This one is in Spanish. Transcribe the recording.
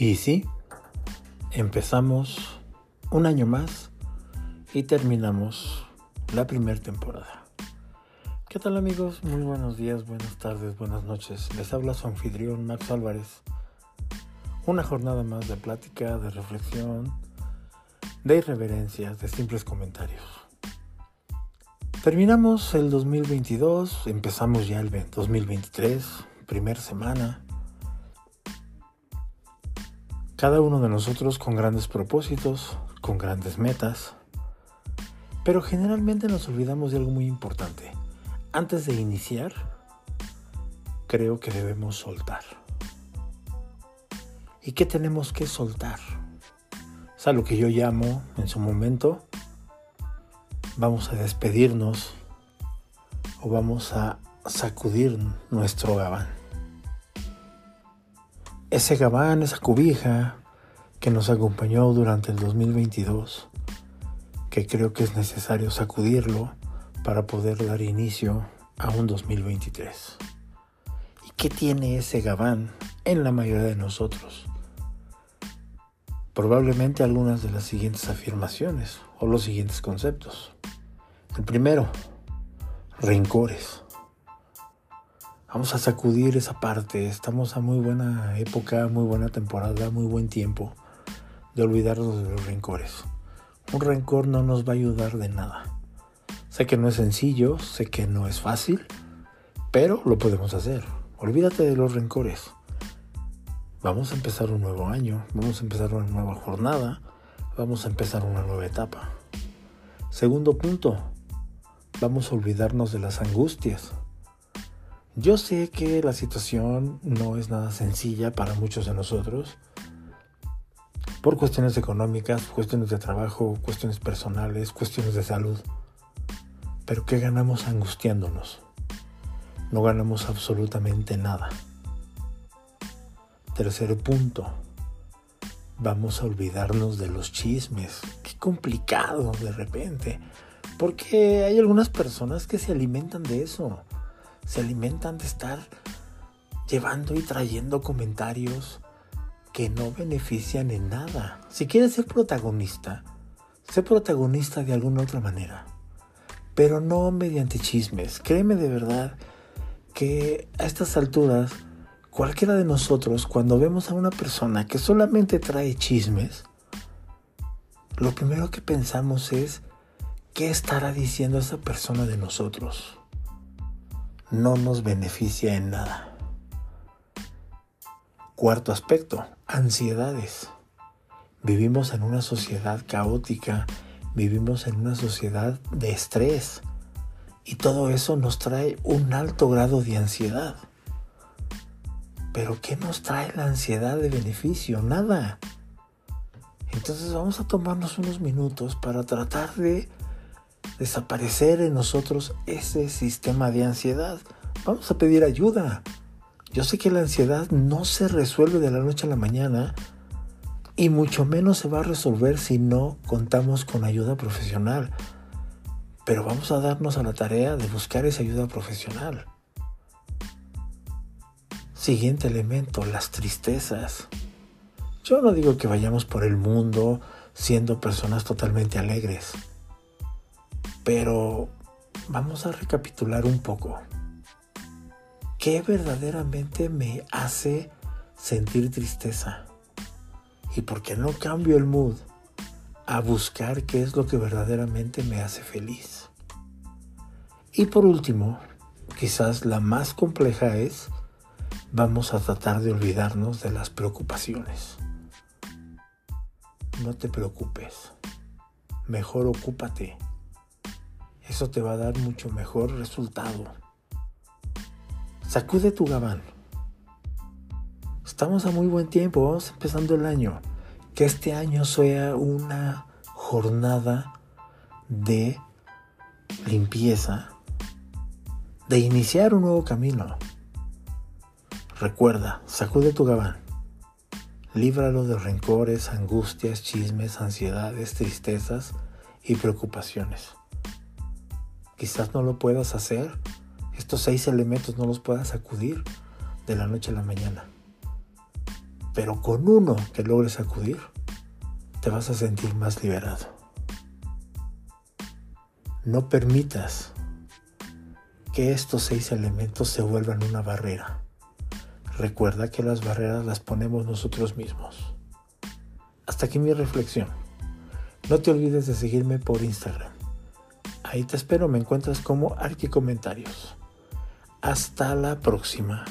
Y sí, empezamos un año más y terminamos la primera temporada. ¿Qué tal amigos? Muy buenos días, buenas tardes, buenas noches. Les habla su anfitrión Max Álvarez. Una jornada más de plática, de reflexión, de irreverencias, de simples comentarios. Terminamos el 2022, empezamos ya el 2023, primera semana. Cada uno de nosotros con grandes propósitos, con grandes metas, pero generalmente nos olvidamos de algo muy importante. Antes de iniciar, creo que debemos soltar. ¿Y qué tenemos que soltar? Es a lo que yo llamo en su momento, vamos a despedirnos o vamos a sacudir nuestro gabán ese gabán, esa cubija que nos acompañó durante el 2022, que creo que es necesario sacudirlo para poder dar inicio a un 2023. ¿Y qué tiene ese gabán en la mayoría de nosotros? Probablemente algunas de las siguientes afirmaciones o los siguientes conceptos. El primero, rencores. Vamos a sacudir esa parte. Estamos a muy buena época, muy buena temporada, muy buen tiempo de olvidarnos de los rencores. Un rencor no nos va a ayudar de nada. Sé que no es sencillo, sé que no es fácil, pero lo podemos hacer. Olvídate de los rencores. Vamos a empezar un nuevo año, vamos a empezar una nueva jornada, vamos a empezar una nueva etapa. Segundo punto, vamos a olvidarnos de las angustias. Yo sé que la situación no es nada sencilla para muchos de nosotros, por cuestiones económicas, cuestiones de trabajo, cuestiones personales, cuestiones de salud. Pero ¿qué ganamos angustiándonos? No ganamos absolutamente nada. Tercer punto. Vamos a olvidarnos de los chismes. Qué complicado de repente. Porque hay algunas personas que se alimentan de eso se alimentan de estar llevando y trayendo comentarios que no benefician en nada. Si quieres ser protagonista, sé protagonista de alguna otra manera, pero no mediante chismes. Créeme de verdad que a estas alturas, cualquiera de nosotros, cuando vemos a una persona que solamente trae chismes, lo primero que pensamos es, ¿qué estará diciendo esa persona de nosotros? No nos beneficia en nada. Cuarto aspecto, ansiedades. Vivimos en una sociedad caótica, vivimos en una sociedad de estrés y todo eso nos trae un alto grado de ansiedad. Pero ¿qué nos trae la ansiedad de beneficio? Nada. Entonces vamos a tomarnos unos minutos para tratar de desaparecer en nosotros ese sistema de ansiedad. Vamos a pedir ayuda. Yo sé que la ansiedad no se resuelve de la noche a la mañana y mucho menos se va a resolver si no contamos con ayuda profesional. Pero vamos a darnos a la tarea de buscar esa ayuda profesional. Siguiente elemento, las tristezas. Yo no digo que vayamos por el mundo siendo personas totalmente alegres. Pero vamos a recapitular un poco. ¿Qué verdaderamente me hace sentir tristeza? ¿Y por qué no cambio el mood a buscar qué es lo que verdaderamente me hace feliz? Y por último, quizás la más compleja es, vamos a tratar de olvidarnos de las preocupaciones. No te preocupes, mejor ocúpate eso te va a dar mucho mejor resultado. Sacude tu gabán. Estamos a muy buen tiempo, vamos empezando el año. Que este año sea una jornada de limpieza, de iniciar un nuevo camino. Recuerda, sacude tu gabán. Líbralo de rencores, angustias, chismes, ansiedades, tristezas y preocupaciones quizás no lo puedas hacer, estos seis elementos no los puedas sacudir de la noche a la mañana. pero con uno que logres sacudir, te vas a sentir más liberado. No permitas que estos seis elementos se vuelvan una barrera. Recuerda que las barreras las ponemos nosotros mismos. Hasta aquí mi reflexión. No te olvides de seguirme por Instagram. Ahí te espero, me encuentras como Arqui Comentarios. Hasta la próxima.